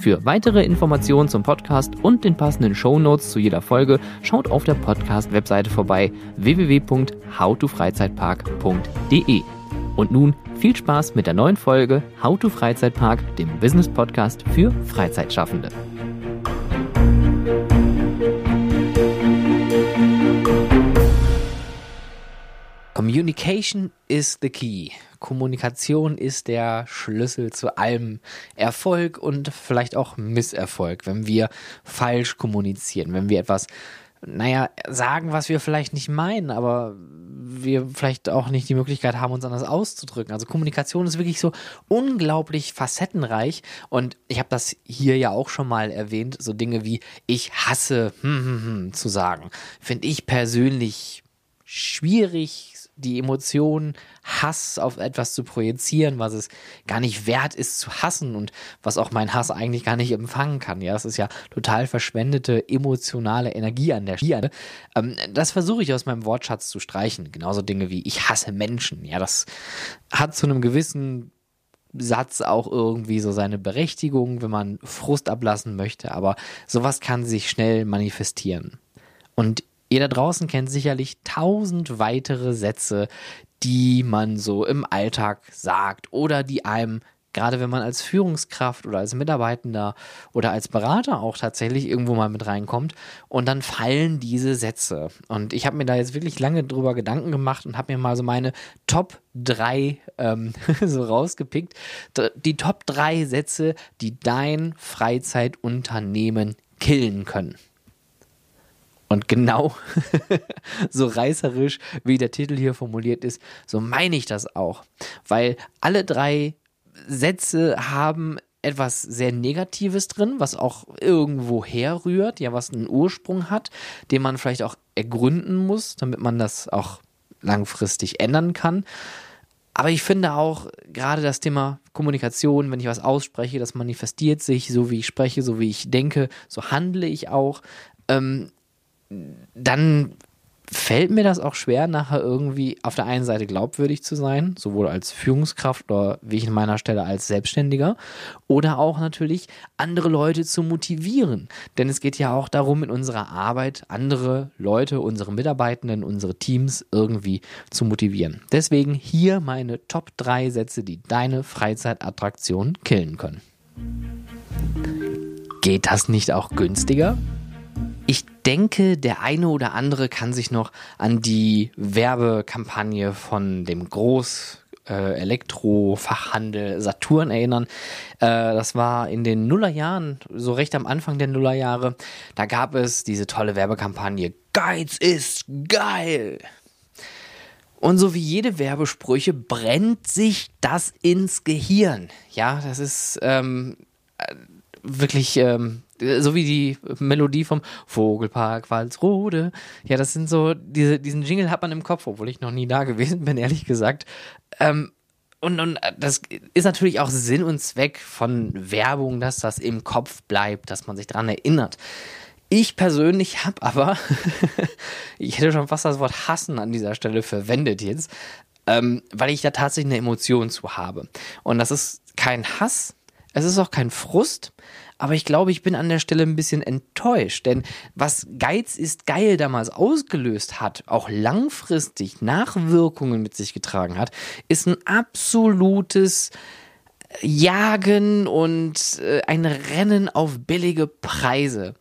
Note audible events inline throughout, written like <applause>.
Für weitere Informationen zum Podcast und den passenden Show Notes zu jeder Folge schaut auf der Podcast-Webseite vorbei www.howtofreizeitpark.de. Und nun viel Spaß mit der neuen Folge How to Freizeitpark, dem Business Podcast für Freizeitschaffende. Communication is the key. Kommunikation ist der Schlüssel zu allem Erfolg und vielleicht auch Misserfolg, wenn wir falsch kommunizieren, wenn wir etwas naja, sagen, was wir vielleicht nicht meinen, aber wir vielleicht auch nicht die Möglichkeit haben, uns anders auszudrücken. Also Kommunikation ist wirklich so unglaublich facettenreich und ich habe das hier ja auch schon mal erwähnt, so Dinge wie ich hasse hm, hm, hm, zu sagen, finde ich persönlich schwierig, die Emotion Hass auf etwas zu projizieren, was es gar nicht wert ist zu hassen und was auch mein Hass eigentlich gar nicht empfangen kann. Ja, das ist ja total verschwendete emotionale Energie an der Stelle. Ähm, das versuche ich aus meinem Wortschatz zu streichen. Genauso Dinge wie ich hasse Menschen. Ja, das hat zu einem gewissen Satz auch irgendwie so seine Berechtigung, wenn man Frust ablassen möchte, aber sowas kann sich schnell manifestieren. Und Ihr da draußen kennt sicherlich tausend weitere Sätze, die man so im Alltag sagt oder die einem gerade wenn man als Führungskraft oder als Mitarbeitender oder als Berater auch tatsächlich irgendwo mal mit reinkommt und dann fallen diese Sätze. Und ich habe mir da jetzt wirklich lange drüber Gedanken gemacht und habe mir mal so meine Top 3 ähm, <laughs> so rausgepickt. Die Top 3 Sätze, die dein Freizeitunternehmen killen können. Und genau <laughs> so reißerisch, wie der Titel hier formuliert ist, so meine ich das auch. Weil alle drei Sätze haben etwas sehr Negatives drin, was auch irgendwo herrührt, ja, was einen Ursprung hat, den man vielleicht auch ergründen muss, damit man das auch langfristig ändern kann. Aber ich finde auch gerade das Thema Kommunikation, wenn ich was ausspreche, das manifestiert sich, so wie ich spreche, so wie ich denke, so handle ich auch. Ähm, dann fällt mir das auch schwer, nachher irgendwie auf der einen Seite glaubwürdig zu sein, sowohl als Führungskraft oder wie ich in meiner Stelle als Selbstständiger, oder auch natürlich andere Leute zu motivieren. Denn es geht ja auch darum, in unserer Arbeit andere Leute, unsere Mitarbeitenden, unsere Teams irgendwie zu motivieren. Deswegen hier meine Top 3 Sätze, die deine Freizeitattraktion killen können. Geht das nicht auch günstiger? Ich denke, der eine oder andere kann sich noch an die Werbekampagne von dem Groß äh, Elektrofachhandel Saturn erinnern. Äh, das war in den Nullerjahren, so recht am Anfang der Nullerjahre. Da gab es diese tolle Werbekampagne Geiz ist geil. Und so wie jede Werbesprüche brennt sich das ins Gehirn. Ja, das ist ähm, äh, wirklich ähm, so wie die Melodie vom Vogelpark Walsrode. Ja, das sind so, diese, diesen Jingle hat man im Kopf, obwohl ich noch nie da gewesen bin, ehrlich gesagt. Ähm, und, und das ist natürlich auch Sinn und Zweck von Werbung, dass das im Kopf bleibt, dass man sich daran erinnert. Ich persönlich habe aber, <laughs> ich hätte schon fast das Wort hassen an dieser Stelle verwendet jetzt, ähm, weil ich da tatsächlich eine Emotion zu habe. Und das ist kein Hass, es ist auch kein Frust, aber ich glaube, ich bin an der Stelle ein bisschen enttäuscht, denn was Geiz ist geil damals ausgelöst hat, auch langfristig Nachwirkungen mit sich getragen hat, ist ein absolutes Jagen und äh, ein Rennen auf billige Preise.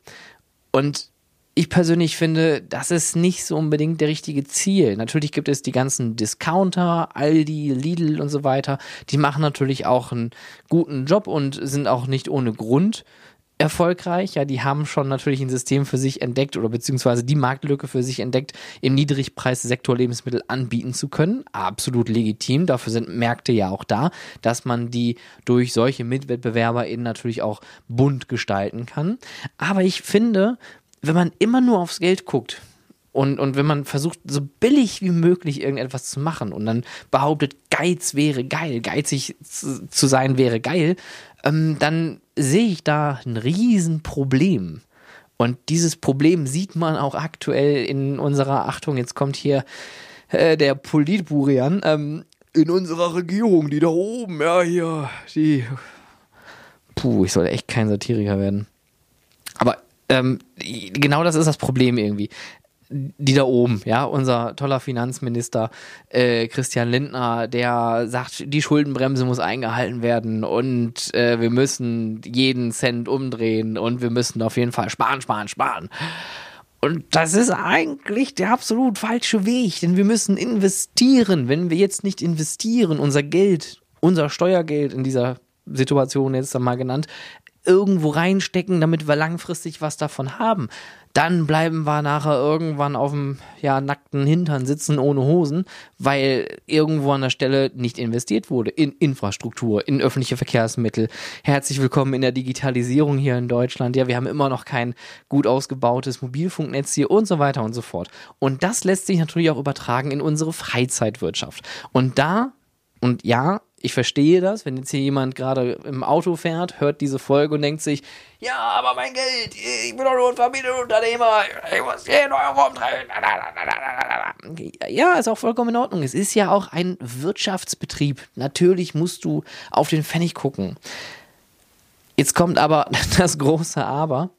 Und ich persönlich finde, das ist nicht so unbedingt der richtige Ziel. Natürlich gibt es die ganzen Discounter, Aldi, Lidl und so weiter. Die machen natürlich auch einen guten Job und sind auch nicht ohne Grund erfolgreich. Ja, die haben schon natürlich ein System für sich entdeckt oder beziehungsweise die Marktlücke für sich entdeckt, im Niedrigpreissektor Lebensmittel anbieten zu können. Absolut legitim. Dafür sind Märkte ja auch da, dass man die durch solche MitwettbewerberInnen natürlich auch bunt gestalten kann. Aber ich finde, wenn man immer nur aufs Geld guckt, und, und wenn man versucht, so billig wie möglich irgendetwas zu machen und dann behauptet, Geiz wäre geil, geizig zu, sein wäre geil, ähm, dann sehe ich da ein Riesenproblem. Und dieses Problem sieht man auch aktuell in unserer, Achtung, jetzt kommt hier äh, der Politburian, ähm, in unserer Regierung, die da oben, ja, hier, die. Puh, ich sollte echt kein Satiriker werden. Ähm, genau das ist das Problem irgendwie die da oben, ja, unser toller Finanzminister äh, Christian Lindner, der sagt, die Schuldenbremse muss eingehalten werden und äh, wir müssen jeden Cent umdrehen und wir müssen auf jeden Fall sparen, sparen, sparen. Und das ist eigentlich der absolut falsche Weg, denn wir müssen investieren. Wenn wir jetzt nicht investieren, unser Geld, unser Steuergeld in dieser Situation jetzt einmal genannt, irgendwo reinstecken, damit wir langfristig was davon haben. Dann bleiben wir nachher irgendwann auf dem ja, nackten Hintern sitzen ohne Hosen, weil irgendwo an der Stelle nicht investiert wurde in Infrastruktur, in öffentliche Verkehrsmittel. Herzlich willkommen in der Digitalisierung hier in Deutschland. Ja, wir haben immer noch kein gut ausgebautes Mobilfunknetz hier und so weiter und so fort. Und das lässt sich natürlich auch übertragen in unsere Freizeitwirtschaft. Und da und ja, ich verstehe das, wenn jetzt hier jemand gerade im Auto fährt, hört diese Folge und denkt sich, ja, aber mein Geld, ich bin doch nur ein Familienunternehmer, ich muss 10 Euro umdrehen. Ja, ist auch vollkommen in Ordnung. Es ist ja auch ein Wirtschaftsbetrieb. Natürlich musst du auf den Pfennig gucken. Jetzt kommt aber <laughs> das große Aber.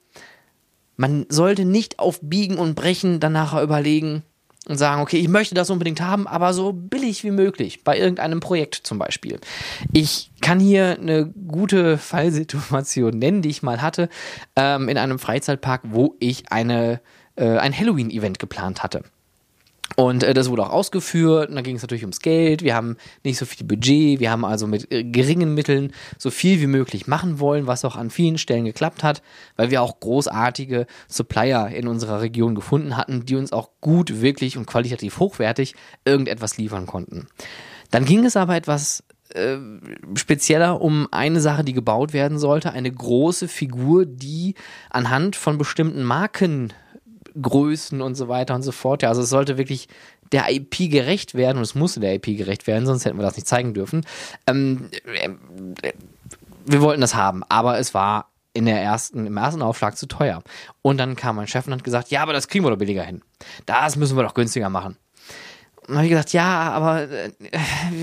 Man sollte nicht auf Biegen und Brechen danach überlegen, und sagen, okay, ich möchte das unbedingt haben, aber so billig wie möglich, bei irgendeinem Projekt zum Beispiel. Ich kann hier eine gute Fallsituation <laughs> nennen, die ich mal hatte, ähm, in einem Freizeitpark, wo ich eine, äh, ein Halloween-Event geplant hatte. Und äh, das wurde auch ausgeführt. Und da ging es natürlich ums Geld. Wir haben nicht so viel Budget. Wir haben also mit äh, geringen Mitteln so viel wie möglich machen wollen, was auch an vielen Stellen geklappt hat, weil wir auch großartige Supplier in unserer Region gefunden hatten, die uns auch gut, wirklich und qualitativ hochwertig irgendetwas liefern konnten. Dann ging es aber etwas äh, spezieller um eine Sache, die gebaut werden sollte, eine große Figur, die anhand von bestimmten Marken Größen und so weiter und so fort. Ja, also es sollte wirklich der IP gerecht werden und es musste der IP gerecht werden, sonst hätten wir das nicht zeigen dürfen. Ähm, äh, wir wollten das haben, aber es war in der ersten, im ersten Aufschlag zu teuer. Und dann kam mein Chef und hat gesagt, ja, aber das kriegen wir doch billiger hin. Das müssen wir doch günstiger machen. Dann habe ich gesagt, ja, aber äh,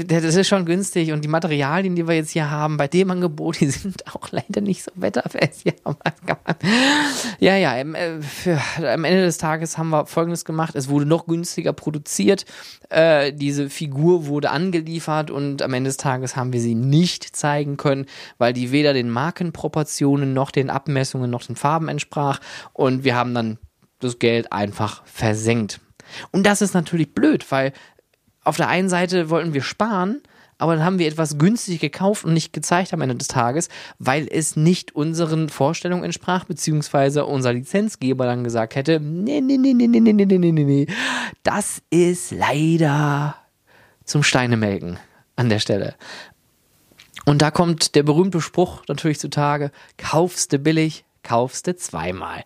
das ist schon günstig und die Materialien, die wir jetzt hier haben, bei dem Angebot, die sind auch leider nicht so wetterfest. Ja, ja, ja im, äh, für, am Ende des Tages haben wir Folgendes gemacht. Es wurde noch günstiger produziert. Äh, diese Figur wurde angeliefert und am Ende des Tages haben wir sie nicht zeigen können, weil die weder den Markenproportionen noch den Abmessungen noch den Farben entsprach. Und wir haben dann das Geld einfach versenkt. Und das ist natürlich blöd, weil auf der einen Seite wollten wir sparen, aber dann haben wir etwas günstig gekauft und nicht gezeigt am Ende des Tages, weil es nicht unseren Vorstellungen entsprach, beziehungsweise unser Lizenzgeber dann gesagt hätte, nee, nee, nee, nee, nee, nee, nee, nee, nee, nee, das ist leider zum Steinemelken an der Stelle. Und da kommt der berühmte Spruch natürlich zutage, kaufst du billig, kaufst du zweimal.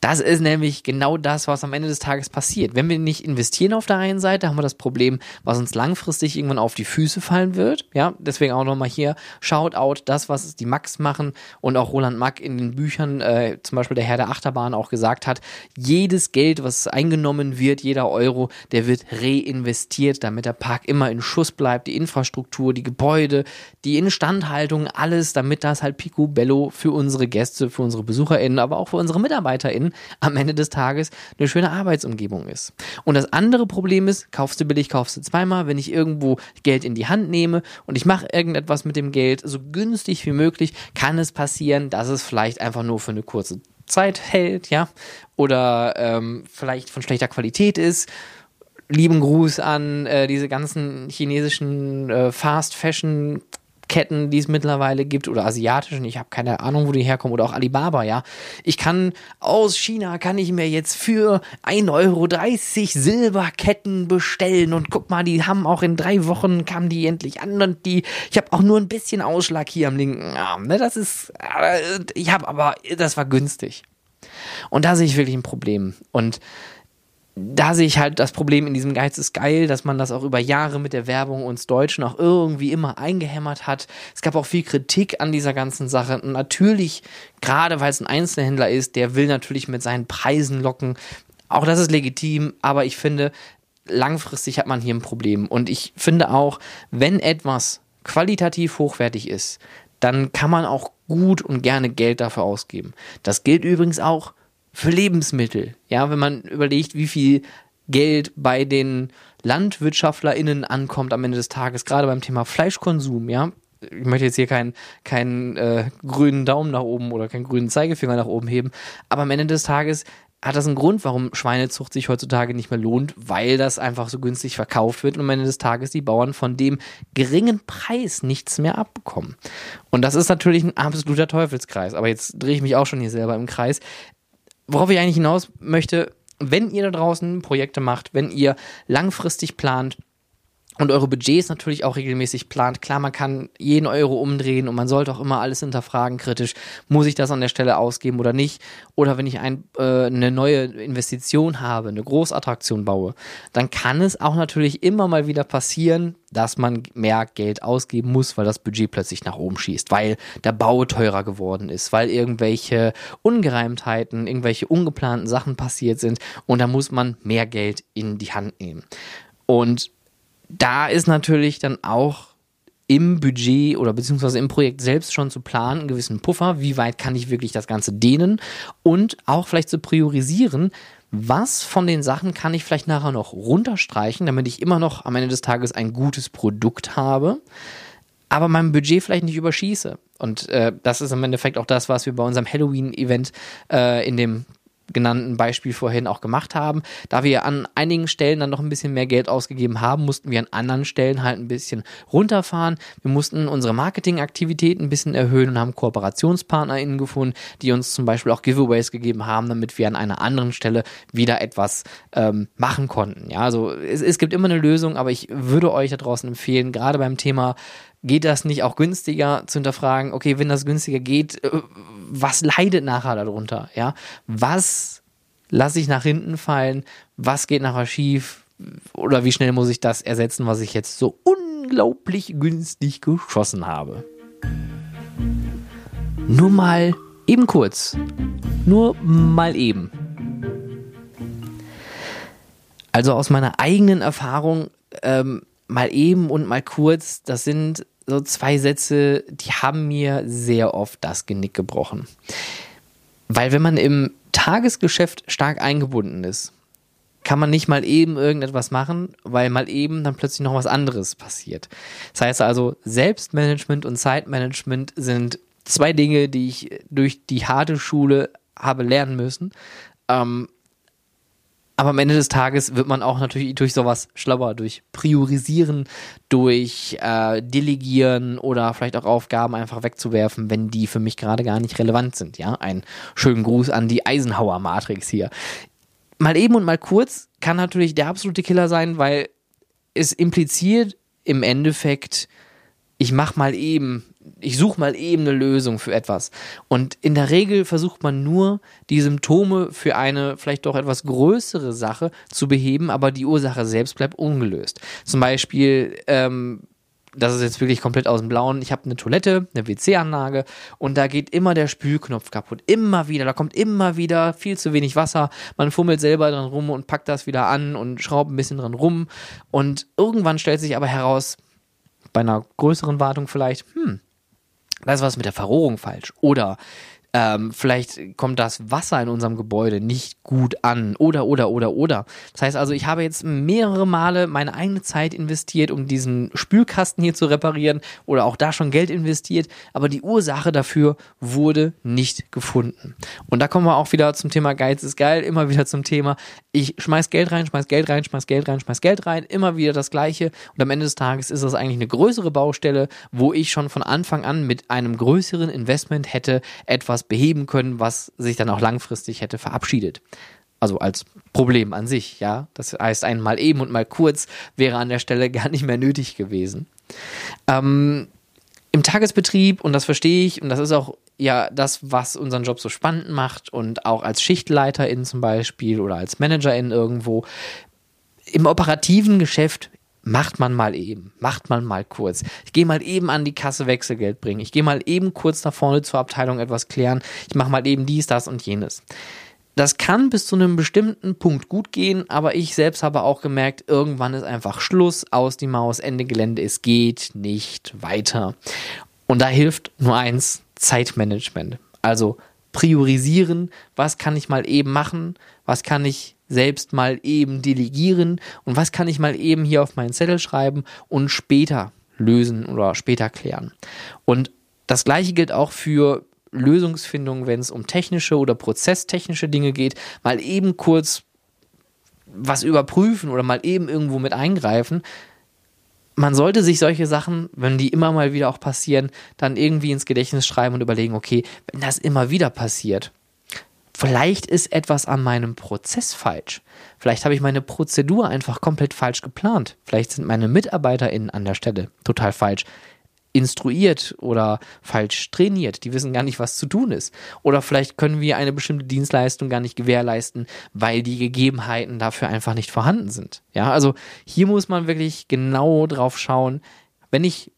Das ist nämlich genau das, was am Ende des Tages passiert. Wenn wir nicht investieren auf der einen Seite, haben wir das Problem, was uns langfristig irgendwann auf die Füße fallen wird. Ja, deswegen auch nochmal hier Shoutout, das, was die Max machen und auch Roland Mack in den Büchern, äh, zum Beispiel der Herr der Achterbahn auch gesagt hat, jedes Geld, was eingenommen wird, jeder Euro, der wird reinvestiert, damit der Park immer in Schuss bleibt, die Infrastruktur, die Gebäude, die Instandhaltung, alles, damit das halt picobello für unsere Gäste, für unsere BesucherInnen, aber auch für unsere MitarbeiterInnen am Ende des Tages eine schöne Arbeitsumgebung ist. Und das andere Problem ist, kaufst du billig, kaufst du zweimal. Wenn ich irgendwo Geld in die Hand nehme und ich mache irgendetwas mit dem Geld so günstig wie möglich, kann es passieren, dass es vielleicht einfach nur für eine kurze Zeit hält, ja, oder ähm, vielleicht von schlechter Qualität ist. Lieben Gruß an äh, diese ganzen chinesischen äh, Fast Fashion Ketten, die es mittlerweile gibt oder asiatischen, ich habe keine Ahnung, wo die herkommen oder auch Alibaba, ja. Ich kann aus China kann ich mir jetzt für 1,30 Euro Silberketten bestellen und guck mal, die haben auch in drei Wochen kamen die endlich an und die, ich habe auch nur ein bisschen Ausschlag hier am linken Arm, ne, das ist, äh, ich habe aber, das war günstig. Und da sehe ich wirklich ein Problem und da sehe ich halt das Problem in diesem Geiz ist geil, dass man das auch über Jahre mit der Werbung uns Deutschen auch irgendwie immer eingehämmert hat. Es gab auch viel Kritik an dieser ganzen Sache. Und natürlich, gerade weil es ein Einzelhändler ist, der will natürlich mit seinen Preisen locken. Auch das ist legitim, aber ich finde, langfristig hat man hier ein Problem. Und ich finde auch, wenn etwas qualitativ hochwertig ist, dann kann man auch gut und gerne Geld dafür ausgeben. Das gilt übrigens auch für Lebensmittel. Ja, wenn man überlegt, wie viel Geld bei den LandwirtschaftlerInnen ankommt am Ende des Tages, gerade beim Thema Fleischkonsum, ja. Ich möchte jetzt hier keinen keinen äh, grünen Daumen nach oben oder keinen grünen Zeigefinger nach oben heben, aber am Ende des Tages hat das einen Grund, warum Schweinezucht sich heutzutage nicht mehr lohnt, weil das einfach so günstig verkauft wird und am Ende des Tages die Bauern von dem geringen Preis nichts mehr abbekommen. Und das ist natürlich ein absoluter Teufelskreis. Aber jetzt drehe ich mich auch schon hier selber im Kreis worauf ich eigentlich hinaus möchte, wenn ihr da draußen Projekte macht, wenn ihr langfristig plant, und eure Budgets natürlich auch regelmäßig plant. Klar, man kann jeden Euro umdrehen und man sollte auch immer alles hinterfragen kritisch. Muss ich das an der Stelle ausgeben oder nicht? Oder wenn ich ein, äh, eine neue Investition habe, eine Großattraktion baue, dann kann es auch natürlich immer mal wieder passieren, dass man mehr Geld ausgeben muss, weil das Budget plötzlich nach oben schießt, weil der Bau teurer geworden ist, weil irgendwelche Ungereimtheiten, irgendwelche ungeplanten Sachen passiert sind und da muss man mehr Geld in die Hand nehmen. Und da ist natürlich dann auch im Budget oder beziehungsweise im Projekt selbst schon zu planen, einen gewissen Puffer, wie weit kann ich wirklich das Ganze dehnen und auch vielleicht zu priorisieren, was von den Sachen kann ich vielleicht nachher noch runterstreichen, damit ich immer noch am Ende des Tages ein gutes Produkt habe, aber mein Budget vielleicht nicht überschieße. Und äh, das ist im Endeffekt auch das, was wir bei unserem Halloween-Event äh, in dem genannten Beispiel vorhin auch gemacht haben. Da wir an einigen Stellen dann noch ein bisschen mehr Geld ausgegeben haben, mussten wir an anderen Stellen halt ein bisschen runterfahren. Wir mussten unsere Marketingaktivitäten ein bisschen erhöhen und haben KooperationspartnerInnen gefunden, die uns zum Beispiel auch Giveaways gegeben haben, damit wir an einer anderen Stelle wieder etwas ähm, machen konnten. Ja, also es, es gibt immer eine Lösung, aber ich würde euch da draußen empfehlen, gerade beim Thema geht das nicht auch günstiger zu hinterfragen, okay, wenn das günstiger geht, äh, was leidet nachher darunter? Ja, was lasse ich nach hinten fallen? Was geht nachher schief? Oder wie schnell muss ich das ersetzen, was ich jetzt so unglaublich günstig geschossen habe? Nur mal eben kurz. Nur mal eben. Also aus meiner eigenen Erfahrung, ähm, mal eben und mal kurz, das sind so zwei Sätze, die haben mir sehr oft das Genick gebrochen. Weil wenn man im Tagesgeschäft stark eingebunden ist, kann man nicht mal eben irgendetwas machen, weil mal eben dann plötzlich noch was anderes passiert. Das heißt also, Selbstmanagement und Zeitmanagement sind zwei Dinge, die ich durch die harte Schule habe lernen müssen. Ähm, aber am Ende des Tages wird man auch natürlich durch sowas schlauer, durch Priorisieren, durch äh, Delegieren oder vielleicht auch Aufgaben einfach wegzuwerfen, wenn die für mich gerade gar nicht relevant sind. Ja, ein schönen Gruß an die Eisenhower Matrix hier. Mal eben und mal kurz kann natürlich der absolute Killer sein, weil es impliziert im Endeffekt, ich mach mal eben ich suche mal eben eine Lösung für etwas. Und in der Regel versucht man nur, die Symptome für eine vielleicht doch etwas größere Sache zu beheben, aber die Ursache selbst bleibt ungelöst. Zum Beispiel, ähm, das ist jetzt wirklich komplett aus dem Blauen. Ich habe eine Toilette, eine WC-Anlage und da geht immer der Spülknopf kaputt. Immer wieder, da kommt immer wieder viel zu wenig Wasser. Man fummelt selber dran rum und packt das wieder an und schraubt ein bisschen dran rum. Und irgendwann stellt sich aber heraus, bei einer größeren Wartung vielleicht, hm, da ist was mit der Verrohrung falsch. Oder ähm, vielleicht kommt das Wasser in unserem Gebäude nicht gut an oder oder oder oder. Das heißt also, ich habe jetzt mehrere Male meine eigene Zeit investiert, um diesen Spülkasten hier zu reparieren oder auch da schon Geld investiert, aber die Ursache dafür wurde nicht gefunden. Und da kommen wir auch wieder zum Thema Geiz ist geil, immer wieder zum Thema, ich schmeiß Geld rein, schmeiß Geld rein, schmeiß Geld rein, schmeiß Geld rein, immer wieder das gleiche und am Ende des Tages ist das eigentlich eine größere Baustelle, wo ich schon von Anfang an mit einem größeren Investment hätte etwas beheben können, was sich dann auch langfristig hätte verabschiedet. Also als Problem an sich, ja. Das heißt, einmal eben und mal kurz wäre an der Stelle <laughs> gar nicht mehr nötig gewesen. Ähm, Im Tagesbetrieb, und das verstehe ich, und das ist auch ja das, was unseren Job so spannend macht, und auch als Schichtleiterin zum Beispiel oder als Managerin irgendwo, im operativen Geschäft macht man mal eben, macht man mal kurz. Ich gehe mal eben an die Kasse Wechselgeld bringen. Ich gehe mal eben kurz nach vorne zur Abteilung etwas klären. Ich mache mal eben dies, das und jenes. Das kann bis zu einem bestimmten Punkt gut gehen, aber ich selbst habe auch gemerkt, irgendwann ist einfach Schluss, aus die Maus, Ende Gelände, es geht nicht weiter. Und da hilft nur eins, Zeitmanagement. Also priorisieren, was kann ich mal eben machen, was kann ich selbst mal eben delegieren und was kann ich mal eben hier auf meinen Zettel schreiben und später lösen oder später klären. Und das gleiche gilt auch für Lösungsfindung, wenn es um technische oder prozesstechnische Dinge geht, mal eben kurz was überprüfen oder mal eben irgendwo mit eingreifen. Man sollte sich solche Sachen, wenn die immer mal wieder auch passieren, dann irgendwie ins Gedächtnis schreiben und überlegen, okay, wenn das immer wieder passiert, Vielleicht ist etwas an meinem Prozess falsch. Vielleicht habe ich meine Prozedur einfach komplett falsch geplant. Vielleicht sind meine MitarbeiterInnen an der Stelle total falsch instruiert oder falsch trainiert. Die wissen gar nicht, was zu tun ist. Oder vielleicht können wir eine bestimmte Dienstleistung gar nicht gewährleisten, weil die Gegebenheiten dafür einfach nicht vorhanden sind. Ja, also hier muss man wirklich genau drauf schauen, wenn ich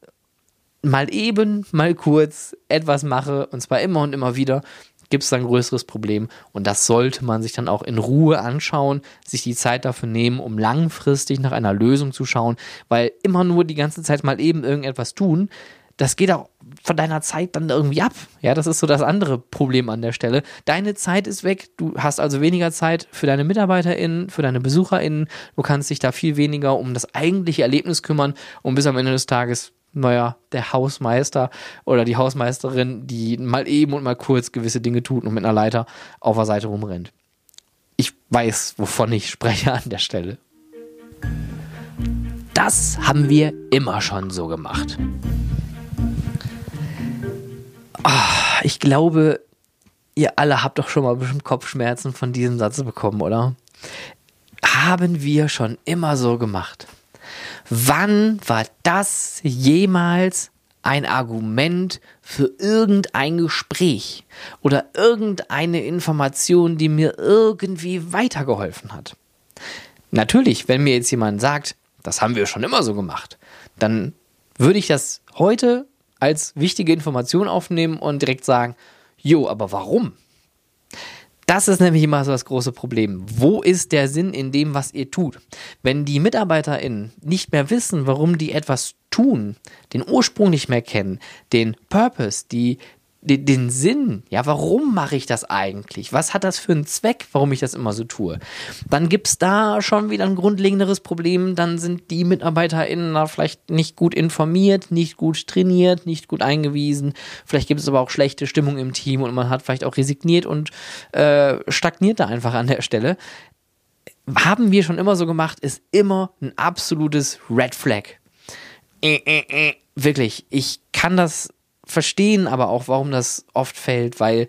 mal eben, mal kurz etwas mache, und zwar immer und immer wieder, gibt es ein größeres Problem. Und das sollte man sich dann auch in Ruhe anschauen, sich die Zeit dafür nehmen, um langfristig nach einer Lösung zu schauen, weil immer nur die ganze Zeit mal eben irgendetwas tun, das geht auch von deiner Zeit dann irgendwie ab. Ja, das ist so das andere Problem an der Stelle. Deine Zeit ist weg. Du hast also weniger Zeit für deine MitarbeiterInnen, für deine BesucherInnen. Du kannst dich da viel weniger um das eigentliche Erlebnis kümmern und bis am Ende des Tages naja, der Hausmeister oder die Hausmeisterin, die mal eben und mal kurz gewisse Dinge tut und mit einer Leiter auf der Seite rumrennt. Ich weiß, wovon ich spreche an der Stelle. Das haben wir immer schon so gemacht. Oh, ich glaube, ihr alle habt doch schon mal bestimmt Kopfschmerzen von diesem Satz bekommen, oder? Haben wir schon immer so gemacht. Wann war das jemals ein Argument für irgendein Gespräch oder irgendeine Information, die mir irgendwie weitergeholfen hat? Natürlich, wenn mir jetzt jemand sagt, das haben wir schon immer so gemacht, dann würde ich das heute als wichtige Information aufnehmen und direkt sagen, jo, aber warum? Das ist nämlich immer so das große Problem. Wo ist der Sinn in dem, was ihr tut? Wenn die MitarbeiterInnen nicht mehr wissen, warum die etwas tun, den Ursprung nicht mehr kennen, den Purpose, die, den, den Sinn, ja, warum mache ich das eigentlich? Was hat das für einen Zweck, warum ich das immer so tue? Dann gibt es da schon wieder ein grundlegenderes Problem. Dann sind die MitarbeiterInnen da vielleicht nicht gut informiert, nicht gut trainiert, nicht gut eingewiesen. Vielleicht gibt es aber auch schlechte Stimmung im Team und man hat vielleicht auch resigniert und äh, stagniert da einfach an der Stelle. Haben wir schon immer so gemacht, ist immer ein absolutes Red Flag. Äh, äh, äh. Wirklich, ich kann das verstehen aber auch, warum das oft fällt, weil,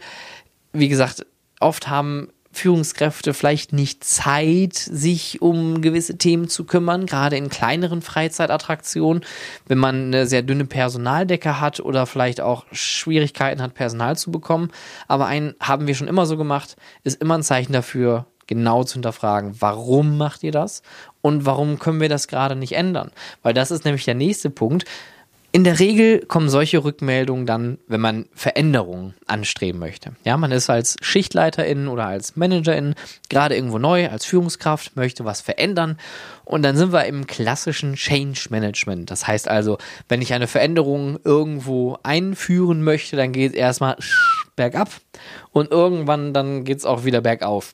wie gesagt, oft haben Führungskräfte vielleicht nicht Zeit, sich um gewisse Themen zu kümmern, gerade in kleineren Freizeitattraktionen, wenn man eine sehr dünne Personaldecke hat oder vielleicht auch Schwierigkeiten hat, Personal zu bekommen. Aber ein haben wir schon immer so gemacht, ist immer ein Zeichen dafür, genau zu hinterfragen, warum macht ihr das und warum können wir das gerade nicht ändern? Weil das ist nämlich der nächste Punkt. In der Regel kommen solche Rückmeldungen dann, wenn man Veränderungen anstreben möchte. Ja, man ist als Schichtleiterin oder als Managerin gerade irgendwo neu, als Führungskraft, möchte was verändern und dann sind wir im klassischen Change Management. Das heißt also, wenn ich eine Veränderung irgendwo einführen möchte, dann geht es erstmal bergab und irgendwann dann geht es auch wieder bergauf.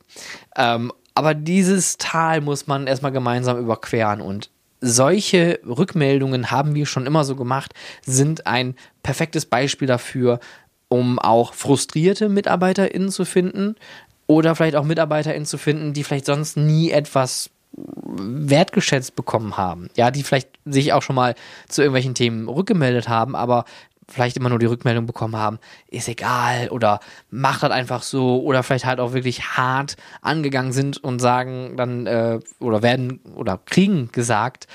Ähm, aber dieses Tal muss man erstmal gemeinsam überqueren und solche Rückmeldungen haben wir schon immer so gemacht, sind ein perfektes Beispiel dafür, um auch frustrierte MitarbeiterInnen zu finden oder vielleicht auch MitarbeiterInnen zu finden, die vielleicht sonst nie etwas wertgeschätzt bekommen haben. Ja, die vielleicht sich auch schon mal zu irgendwelchen Themen rückgemeldet haben, aber vielleicht immer nur die Rückmeldung bekommen haben, ist egal oder macht das einfach so oder vielleicht halt auch wirklich hart angegangen sind und sagen dann äh, oder werden oder kriegen gesagt,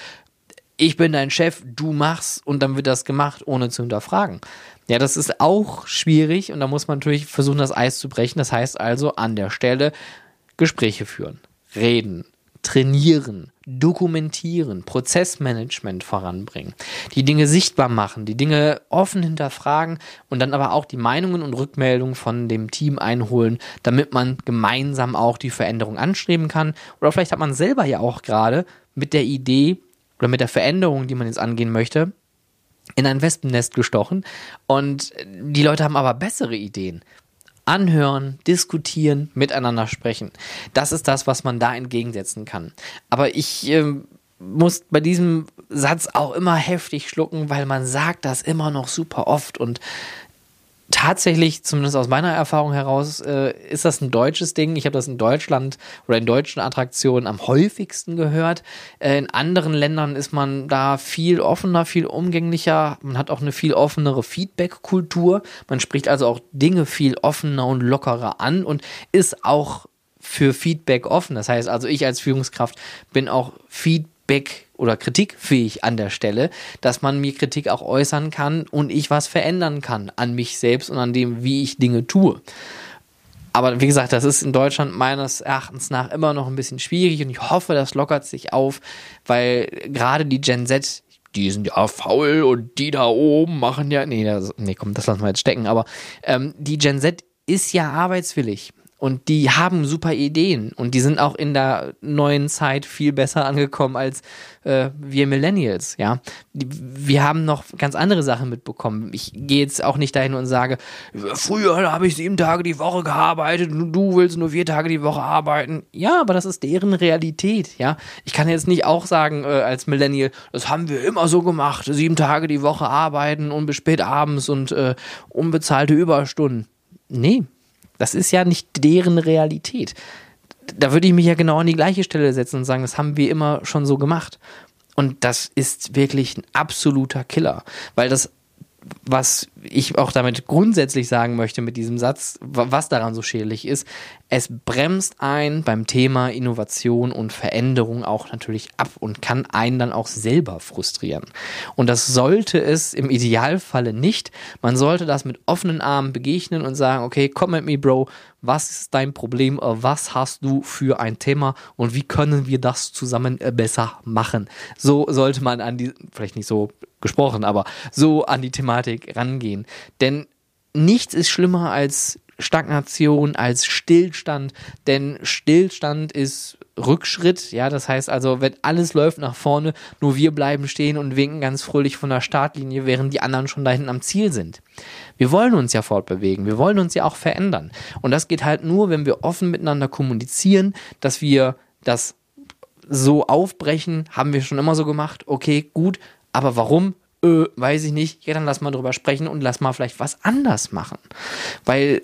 ich bin dein Chef, du machst und dann wird das gemacht, ohne zu hinterfragen. Ja, das ist auch schwierig und da muss man natürlich versuchen, das Eis zu brechen. Das heißt also an der Stelle Gespräche führen, reden, trainieren, dokumentieren, Prozessmanagement voranbringen, die Dinge sichtbar machen, die Dinge offen hinterfragen und dann aber auch die Meinungen und Rückmeldungen von dem Team einholen, damit man gemeinsam auch die Veränderung anstreben kann. Oder vielleicht hat man selber ja auch gerade mit der Idee oder mit der Veränderung, die man jetzt angehen möchte, in ein Wespennest gestochen und die Leute haben aber bessere Ideen anhören, diskutieren, miteinander sprechen. Das ist das, was man da entgegensetzen kann. Aber ich äh, muss bei diesem Satz auch immer heftig schlucken, weil man sagt das immer noch super oft und tatsächlich, zumindest aus meiner Erfahrung heraus, äh, ist das ein deutsches Ding. Ich habe das in Deutschland oder in deutschen Attraktionen am häufigsten gehört. Äh, in anderen Ländern ist man da viel offener, viel umgänglicher. Man hat auch eine viel offenere Feedback-Kultur. Man spricht also auch Dinge viel offener und lockerer an und ist auch für Feedback offen. Das heißt also, ich als Führungskraft bin auch Feedback oder kritikfähig an der Stelle, dass man mir Kritik auch äußern kann und ich was verändern kann an mich selbst und an dem, wie ich Dinge tue. Aber wie gesagt, das ist in Deutschland meines Erachtens nach immer noch ein bisschen schwierig und ich hoffe, das lockert sich auf, weil gerade die Gen Z, die sind ja faul und die da oben machen ja, nee, das, nee, komm, das lassen wir jetzt stecken, aber ähm, die Gen Z ist ja arbeitswillig und die haben super Ideen und die sind auch in der neuen Zeit viel besser angekommen als äh, wir Millennials, ja. Die, wir haben noch ganz andere Sachen mitbekommen. Ich gehe jetzt auch nicht dahin und sage, früher habe ich sieben Tage die Woche gearbeitet und du willst nur vier Tage die Woche arbeiten. Ja, aber das ist deren Realität, ja. Ich kann jetzt nicht auch sagen äh, als Millennial, das haben wir immer so gemacht, sieben Tage die Woche arbeiten und bis spät abends und äh, unbezahlte Überstunden. Nee, das ist ja nicht deren Realität. Da würde ich mich ja genau an die gleiche Stelle setzen und sagen, das haben wir immer schon so gemacht. Und das ist wirklich ein absoluter Killer, weil das was ich auch damit grundsätzlich sagen möchte mit diesem Satz, was daran so schädlich ist, es bremst ein beim Thema Innovation und Veränderung auch natürlich ab und kann einen dann auch selber frustrieren. Und das sollte es im Idealfalle nicht. Man sollte das mit offenen Armen begegnen und sagen, okay, komm mit mir, Bro, was ist dein Problem, was hast du für ein Thema und wie können wir das zusammen besser machen? So sollte man an die, vielleicht nicht so gesprochen, aber so an die Thematik rangehen. Denn nichts ist schlimmer als Stagnation, als Stillstand, denn Stillstand ist Rückschritt, ja, das heißt also, wenn alles läuft nach vorne, nur wir bleiben stehen und winken ganz fröhlich von der Startlinie, während die anderen schon da hinten am Ziel sind. Wir wollen uns ja fortbewegen, wir wollen uns ja auch verändern. Und das geht halt nur, wenn wir offen miteinander kommunizieren, dass wir das so aufbrechen, haben wir schon immer so gemacht, okay, gut, aber warum? Äh, weiß ich nicht. Ja, dann lass mal drüber sprechen und lass mal vielleicht was anders machen. Weil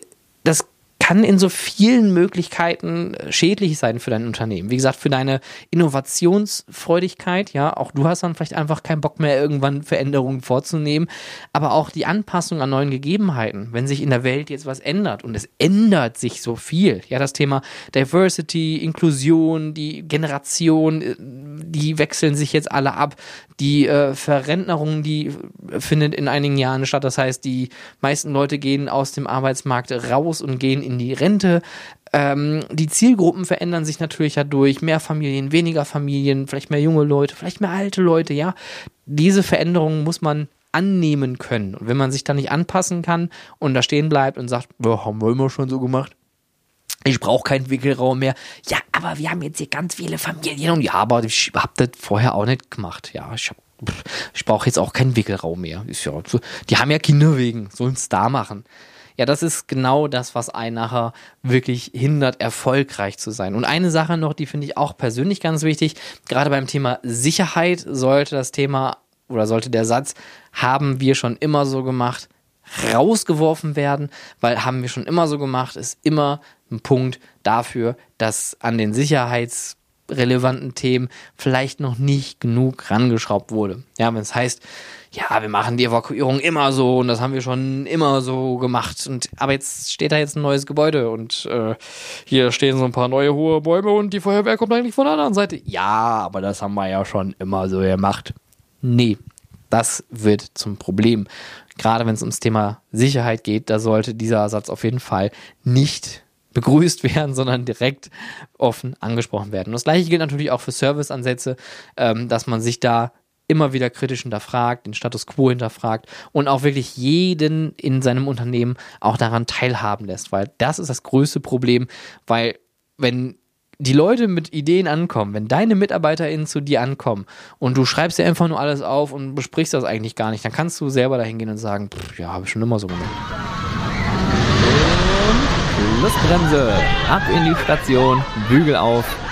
kann in so vielen Möglichkeiten äh, schädlich sein für dein Unternehmen. Wie gesagt, für deine Innovationsfreudigkeit, ja, auch du hast dann vielleicht einfach keinen Bock mehr, irgendwann Veränderungen vorzunehmen, aber auch die Anpassung an neuen Gegebenheiten, wenn sich in der Welt jetzt was ändert und es ändert sich so viel, ja, das Thema Diversity, Inklusion, die Generation, äh, die wechseln sich jetzt alle ab, die äh, Verrentnerung, die findet in einigen Jahren statt, das heißt, die meisten Leute gehen aus dem Arbeitsmarkt raus und gehen in die Rente. Ähm, die Zielgruppen verändern sich natürlich dadurch. Mehr Familien, weniger Familien, vielleicht mehr junge Leute, vielleicht mehr alte Leute, ja. Diese Veränderungen muss man annehmen können. Und wenn man sich da nicht anpassen kann und da stehen bleibt und sagt, haben wir immer schon so gemacht, ich brauche keinen Wickelraum mehr. Ja, aber wir haben jetzt hier ganz viele Familien und ja, aber ich habe das vorher auch nicht gemacht. Ja, ich ich brauche jetzt auch keinen Wickelraum mehr. Ist ja, die haben ja Kinder wegen, sollen es da machen. Ja, das ist genau das, was einen nachher wirklich hindert, erfolgreich zu sein. Und eine Sache noch, die finde ich auch persönlich ganz wichtig, gerade beim Thema Sicherheit sollte das Thema oder sollte der Satz, haben wir schon immer so gemacht, rausgeworfen werden, weil haben wir schon immer so gemacht, ist immer ein Punkt dafür, dass an den sicherheitsrelevanten Themen vielleicht noch nicht genug rangeschraubt wurde. Ja, wenn es heißt, ja, wir machen die Evakuierung immer so und das haben wir schon immer so gemacht. Und aber jetzt steht da jetzt ein neues Gebäude und äh, hier stehen so ein paar neue hohe Bäume und die Feuerwehr kommt eigentlich von der anderen Seite. Ja, aber das haben wir ja schon immer so gemacht. Nee, das wird zum Problem. Gerade wenn es ums Thema Sicherheit geht, da sollte dieser Satz auf jeden Fall nicht begrüßt werden, <laughs> sondern direkt offen angesprochen werden. Und das gleiche gilt natürlich auch für Serviceansätze, ähm, dass man sich da immer wieder kritisch hinterfragt, den Status quo hinterfragt und auch wirklich jeden in seinem Unternehmen auch daran teilhaben lässt, weil das ist das größte Problem, weil wenn die Leute mit Ideen ankommen, wenn deine MitarbeiterInnen zu dir ankommen und du schreibst dir einfach nur alles auf und besprichst das eigentlich gar nicht, dann kannst du selber dahin gehen und sagen, pff, ja, habe ich schon immer so gemacht. Schlussbremse. Ab in die Station, Bügel auf.